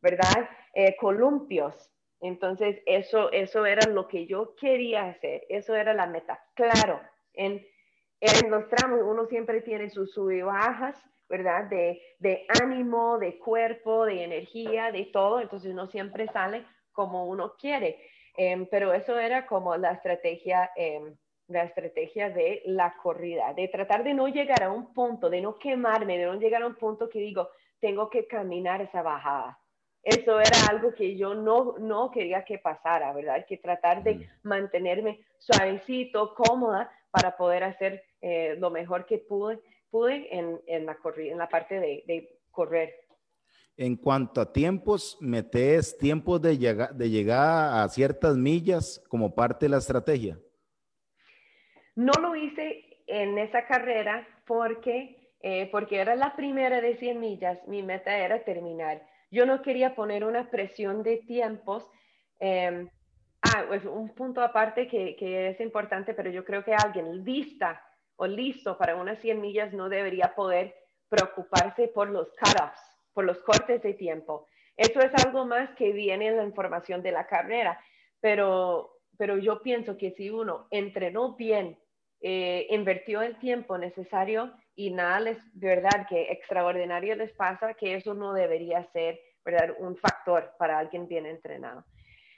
¿verdad? Eh, columpios. Entonces, eso, eso era lo que yo quería hacer, eso era la meta. Claro, en, en los tramos uno siempre tiene sus sub y bajas, ¿verdad? De, de, ánimo, de cuerpo, de energía, de todo, entonces no siempre sale como uno quiere. Em, pero eso era como la estrategia, em, la estrategia de la corrida, de tratar de no llegar a un punto, de no quemarme, de no llegar a un punto que digo, tengo que caminar esa bajada. Eso era algo que yo no, no quería que pasara, ¿verdad? Que tratar de mantenerme suavecito, cómoda, para poder hacer eh, lo mejor que pude, pude en, en la, en la parte de, de, correr. En cuanto a tiempos, ¿metes tiempos de, llega, de llegar a ciertas millas como parte de la estrategia? No lo hice en esa carrera porque, eh, porque era la primera de 100 millas. Mi meta era terminar. Yo no quería poner una presión de tiempos. Eh, Ah, pues un punto aparte que, que, es importante, pero yo creo que alguien lista o listo para unas 100 millas no debería poder preocuparse por los cut-offs, por los cortes de tiempo. Eso es algo más que viene en la información de la carrera, pero, pero yo pienso que si uno entrenó bien, eh, invirtió el tiempo necesario y nada les, verdad, que extraordinario les pasa, que eso no debería ser, ¿verdad? Un factor para alguien bien entrenado.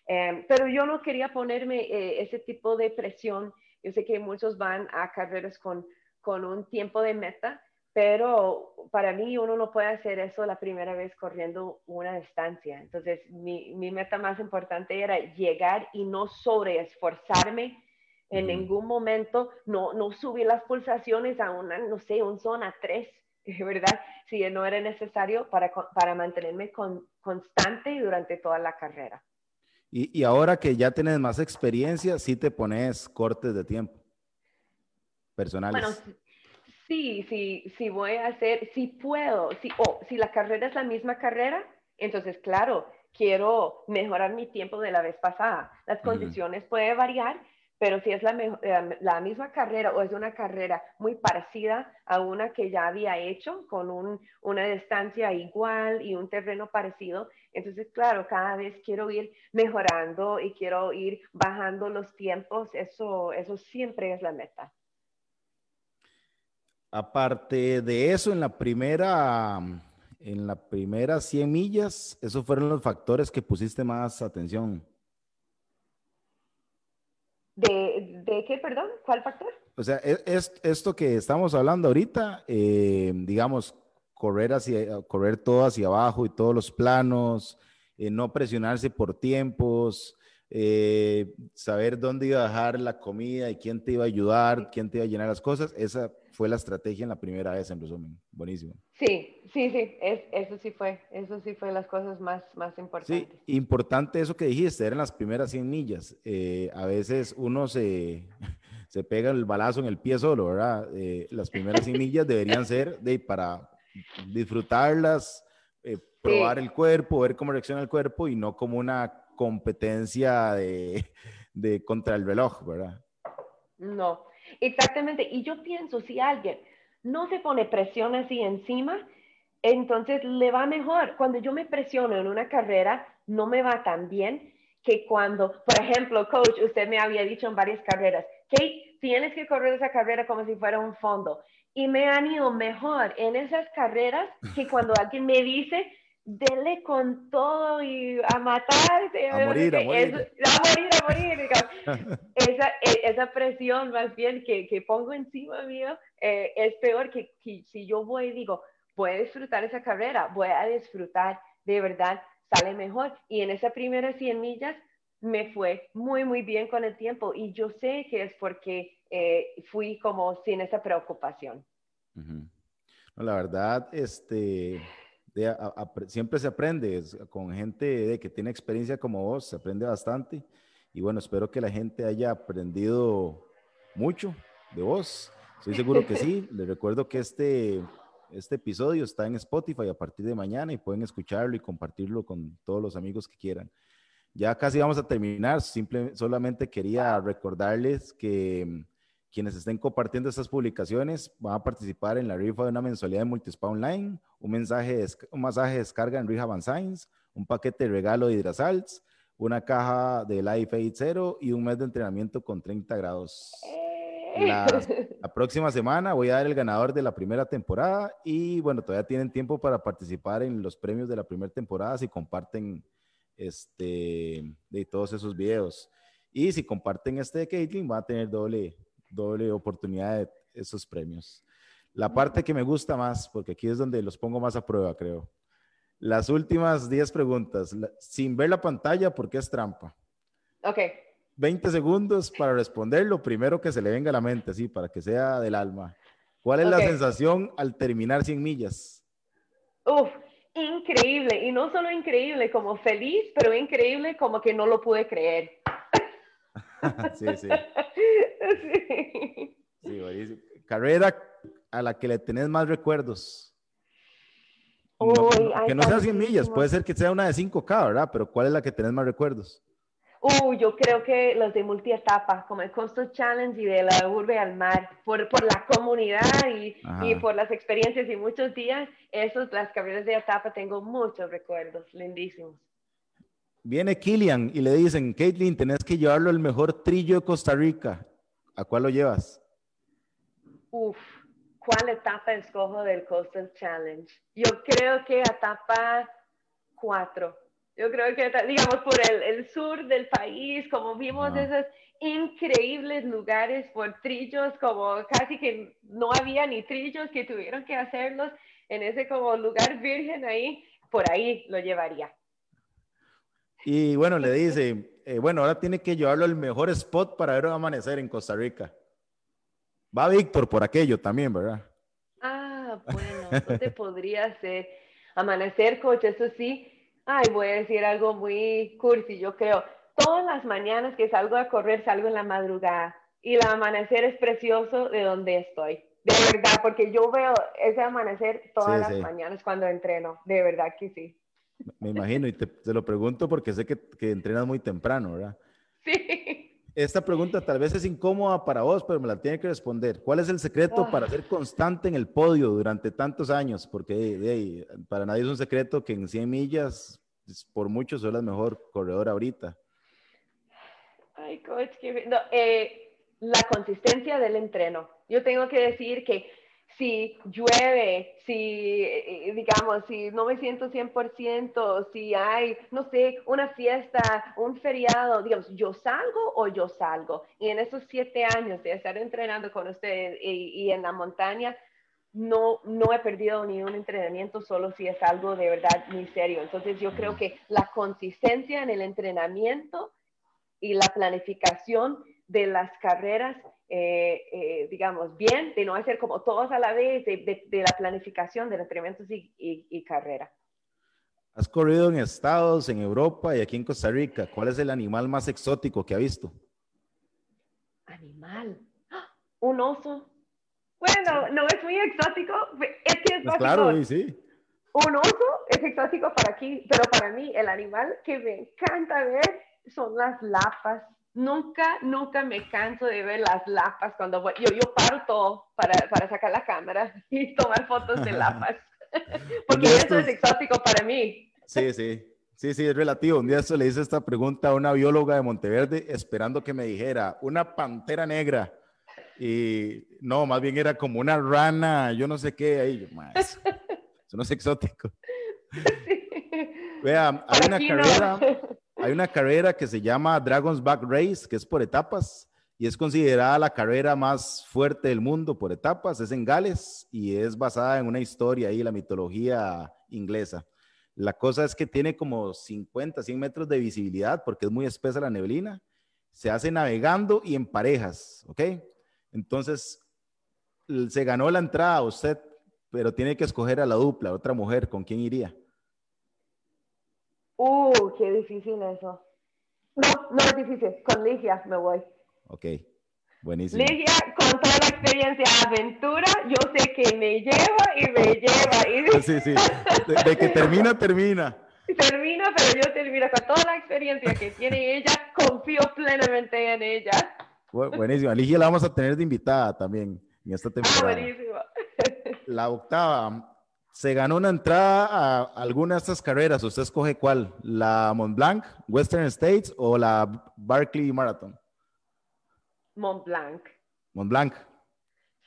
Em, pero yo no quería ponerme eh, ese tipo de presión. Yo sé que muchos van a carreras con, con un tiempo de meta, pero para mí uno no puede hacer eso la primera vez corriendo una distancia. Entonces, mi, mi meta más importante era llegar y no sobreesforzarme en ningún momento, no, no subir las pulsaciones a una, no sé, un zona 3, ¿verdad? Si no era necesario para, para mantenerme con, constante durante toda la carrera. Y, ahora que ya tienes más experiencia, sí te pones cortes de tiempo personales. Bueno, sí, sí, sí voy a hacer, si puedo, si, o si la carrera es la misma carrera, entonces claro, quiero mejorar mi tiempo de la vez pasada. Las condiciones pueden variar, pero si es la, eh, la, misma carrera o es una carrera muy parecida a una que ya había hecho con un, una distancia igual y un terreno parecido, entonces, claro, cada vez quiero ir mejorando y quiero ir bajando los tiempos, eso, eso siempre es la meta. Aparte de eso, en la primera, en la primera 100 millas, esos fueron los factores que pusiste más atención. ¿De, qué, perdón? ¿Cuál factor? O sea, e, es, esto que estamos hablando ahorita, eh, digamos, correr, hacia, correr todo hacia abajo y todos los planos, eh, no presionarse por tiempos, eh, saber dónde iba a dejar la comida y quién te iba a ayudar, quién te iba a llenar las cosas. Esa fue la estrategia en la primera vez, en resumen. Buenísimo. Sí, sí, sí, es, eso sí fue, eso sí fue las cosas más, más importantes. Sí, importante eso que dijiste, eran las primeras 100 millas. Eh, a veces uno se, se pega el balazo en el pie solo, ¿verdad? Eh, las primeras 100 millas deberían ser de, para disfrutarlas, eh, probar el cuerpo, ver cómo reacciona el cuerpo y no como una competencia de, de contra el reloj, ¿verdad? No, Exactamente. Y yo pienso, si alguien no se pone presión así encima, entonces le va mejor. Cuando yo me presiono en una carrera, no me va tan bien que cuando, por ejemplo, coach, usted me había dicho en varias carreras, Kate, tienes que correr esa carrera como si fuera un fondo. Y me han ido mejor en esas carreras que cuando alguien me dice, dele con todo y a matar. A morir, a morir. a morir, a morir. esa, e, esa, presión más bien que, que pongo encima mío eh, es peor que, que, si yo voy y digo, voy a disfrutar esa carrera, voy a disfrutar, de verdad, sale mejor. Y en esa primera 100 millas me fue muy, muy bien con el tiempo y yo sé que es porque eh, fui como sin esa preocupación. la verdad, este siempre se aprende con gente de, que tiene experiencia como vos, se aprende bastante. Y bueno, espero que la gente haya aprendido mucho de vos. Estoy seguro que sí. Les recuerdo que este, este episodio está en Spotify a partir de mañana y pueden escucharlo y compartirlo con todos los amigos que quieran. Ya casi vamos a terminar. Simple, solamente quería recordarles que quienes estén compartiendo estas publicaciones van a participar en la rifa de una mensualidad de Multispa Online, un, mensaje un masaje de descarga en Rehab Science, un paquete de regalo de Hidrasalts, una caja de Life Aid Zero y un mes de entrenamiento con 30 grados. la, próxima semana voy a dar el ganador de la primera temporada y bueno, todavía tienen tiempo para participar en los premios de la primera temporada si comparten este, de todos esos videos. Y si comparten este de Caitlin, van a tener doble, doble oportunidad de esos premios. La parte que me gusta más, porque aquí es donde los pongo más a prueba, creo. Las últimas 10 preguntas, sin ver la pantalla, porque es trampa. Ok. 20 segundos para responder lo primero que se le venga a la mente, sí, para que sea del alma. ¿Cuál es la sensación al terminar 100 millas? Uf, increíble. Y no solo increíble, como feliz, pero increíble como que no lo pude creer. sí, sí. sí. Carrera a la que le tenés más recuerdos. que no sea 100 millas, puede ser que sea una de 5K, ¿verdad? Pero ¿cuál es la que tenés más recuerdos? Uh, yo creo que los de multietapa, como el Coastal Challenge y de la urbe al mar, por, por la comunidad y, y, por las experiencias y muchos días, esos, las carreras de etapa, tengo muchos recuerdos lindísimos. Viene Killian y le dicen, Caitlin, tenés que llevarlo al mejor trillo de Costa Rica. ¿A cuál lo llevas? Uf, ¿cuál etapa escojo del Coastal Challenge? Yo creo que etapa 4. Yo creo que, digamos, por el, el sur del país, como vimos esos increíbles lugares por trillos, como casi que no había ni trillos que tuvieron que hacerlos en ese como lugar virgen ahí, por ahí lo llevaría. Y bueno, le dice, eh, bueno, ahora tiene que llevarlo al mejor spot para ver un amanecer en Costa Rica. Va Víctor por aquello también, ¿verdad? Ah, bueno, te podría ser. Amanecer, coche, eso sí. Ay, voy a decir algo muy cursi, yo creo. Todas las mañanas que salgo a correr, salgo en la madrugada. Y el amanecer es precioso de donde estoy. De verdad, porque yo veo ese amanecer todas las mañanas cuando entreno. De verdad que sí. Me imagino, y te, lo pregunto porque sé que, que entrenas muy temprano, ¿verdad? Sí. Esta pregunta tal vez es incómoda para vos, pero me la tiene que responder. ¿Cuál es el secreto para ser constante en el podio durante tantos años? Porque para nadie es un secreto que en 100 millas, pues, por mucho, soy la mejor corredora ahorita. Ay, coach, eh, la consistencia del entreno. Yo tengo que decir que si llueve, si, eh, digamos, si no me siento 100%, si hay, no sé, una fiesta, un feriado, digamos, yo salgo o yo salgo. Y en esos siete años de estar entrenando con ustedes y, en la montaña, no, no he perdido ni un entrenamiento solo si es algo de verdad muy serio. Entonces yo creo que la consistencia en el entrenamiento y la planificación de las carreras eh, eh, digamos, bien, de no hacer como todos a la vez, de, la planificación de entrenamientos y, y, carrera. Has corrido en Estados, en Europa y aquí en Costa Rica. ¿Cuál es el animal más exótico que ha visto? Animal. ¡Ah! Un oso. Bueno, no es muy exótico. Es que es pues claro, sí. Un oso es exótico para aquí, pero para mí el animal que me encanta ver son las lapas Nunca, nunca me canso de ver las lapas cuando voy. Yo, yo paro todo para, para sacar la cámara y tomar fotos de lapas. Porque eso es exótico para mí. Sí, sí. Sí, sí, es relativo. Un día le hice esta pregunta a una bióloga de Monteverde esperando que me dijera una pantera negra. Y no, más bien era como una rana, yo no sé qué. Ahí, más, eso no es exótico. Vea, hay una carrera, hay una carrera que se llama Dragon's Back Race, que es por etapas y es considerada la carrera más fuerte del mundo por etapas. Es en Gales y es basada en una historia ahí, la mitología inglesa. La cosa es que tiene como 50, 100 metros de visibilidad porque es muy espesa la neblina. Se hace navegando y en parejas, ¿ok? Entonces, se ganó la entrada usted, pero tiene que escoger a la dupla, otra mujer, ¿con quién iría? Uh, qué difícil eso. No, no es difícil. Con Ligia me voy. Ok, buenísimo. Ligia, con toda la experiencia aventura, yo sé que me lleva y me lleva. Sí, sí. De, que termina, termina. Termina, pero yo termino con toda la experiencia que tiene ella, confío plenamente en ella. buenísimo. Ligia la vamos a tener de invitada también en esta ah, temporada. Ah, buenísimo. La octava, se ganó una entrada a alguna de estas carreras. ¿Usted escoge cuál? ¿La Mont Blanc, Western States o la Barclay Marathon? Mont Blanc. Mont Blanc.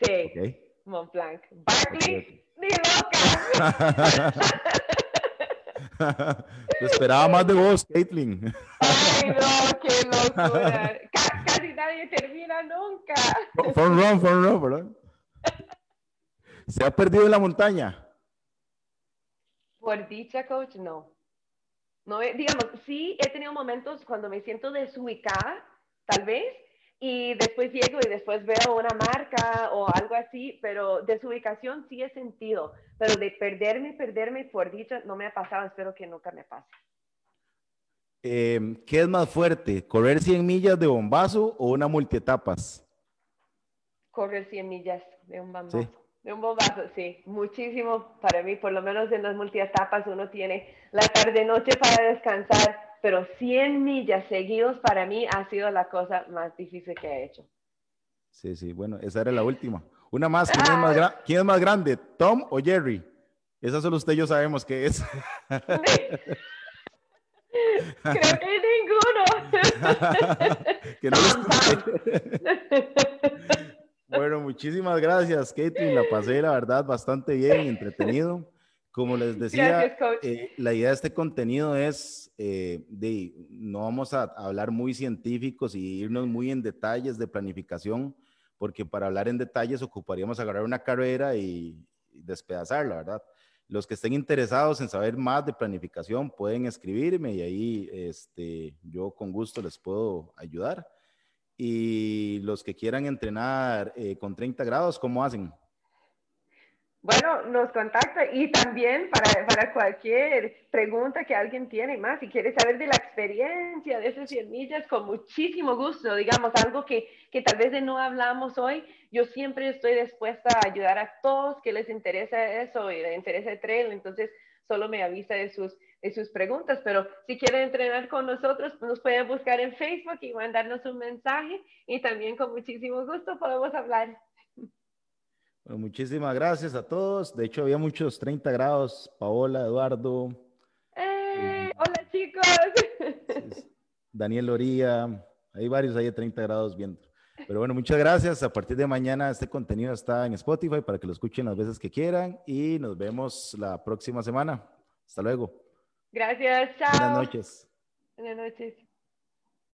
Sí. Okay. Mont Blanc. Barkley, ni loca. Lo esperaba más de vos, Caitlin. Ay, no, qué locura. Ca- casi nadie termina nunca. Front run, front run, ¿verdad? ¿Se ha perdido en la montaña? Por dicha, coach, no. No, eh, digamos, sí he tenido momentos cuando me siento desubicada, tal vez, y después llego y después veo una marca o algo así, pero desubicación sí he sentido, pero de perderme, perderme, por dicha, no me ha pasado, espero que nunca me pase. Eh, ¿Qué es más fuerte, correr 100 millas de bombazo o una multietapas? Correr 100 millas de un bombazo. Sí. De un bombazo, sí, muchísimo para mí, por lo menos en las multietapas uno tiene la tarde-noche para descansar, pero 100 millas seguidos para mí ha sido la cosa más difícil que he hecho. Sí, sí, bueno, esa era la última. Una más, ¿quién es más, gra- quién es más grande, Tom o Jerry? Esa solo usted y yo sabemos qué es. Creo que ninguno. Que no. Bueno, muchísimas gracias, Caitlin. La pasé, la verdad, bastante bien, entretenido. Como les decía, Gracias, eh, la idea de este contenido es eh, de, no vamos a hablar muy científicos y irnos muy en detalles de planificación, porque para hablar en detalles ocuparíamos agarrar una carrera y, y despedazarla, ¿verdad? Los que estén interesados en saber más de planificación pueden escribirme y ahí este, yo con gusto les puedo ayudar. Y los que quieran entrenar eh, con 30 grados, ¿cómo hacen? Bueno, nos contacta y también para, para cualquier pregunta que alguien tiene más, si quiere saber de la experiencia de esas 100 millas, con muchísimo gusto, digamos, algo que, que tal vez no hablamos hoy, yo siempre estoy dispuesta a ayudar a todos que les interesa eso y les interesa el trail, entonces solo me avisa de sus, de sus preguntas, pero si quieren entrenar con nosotros, nos pueden buscar en Facebook y mandarnos un mensaje y también con muchísimo gusto podemos hablar. Bueno, muchísimas gracias a todos. De hecho, había muchos 30 grados. Paola, Eduardo, ¡Eh! Hola chicos. Daniel Loría. Hay varios ahí de 30 grados viendo. Pero bueno, muchas gracias. A partir de mañana este contenido está en Spotify para que lo escuchen las veces que quieran y nos vemos la próxima semana. Hasta luego. Gracias, chao. Buenas noches. Buenas noches.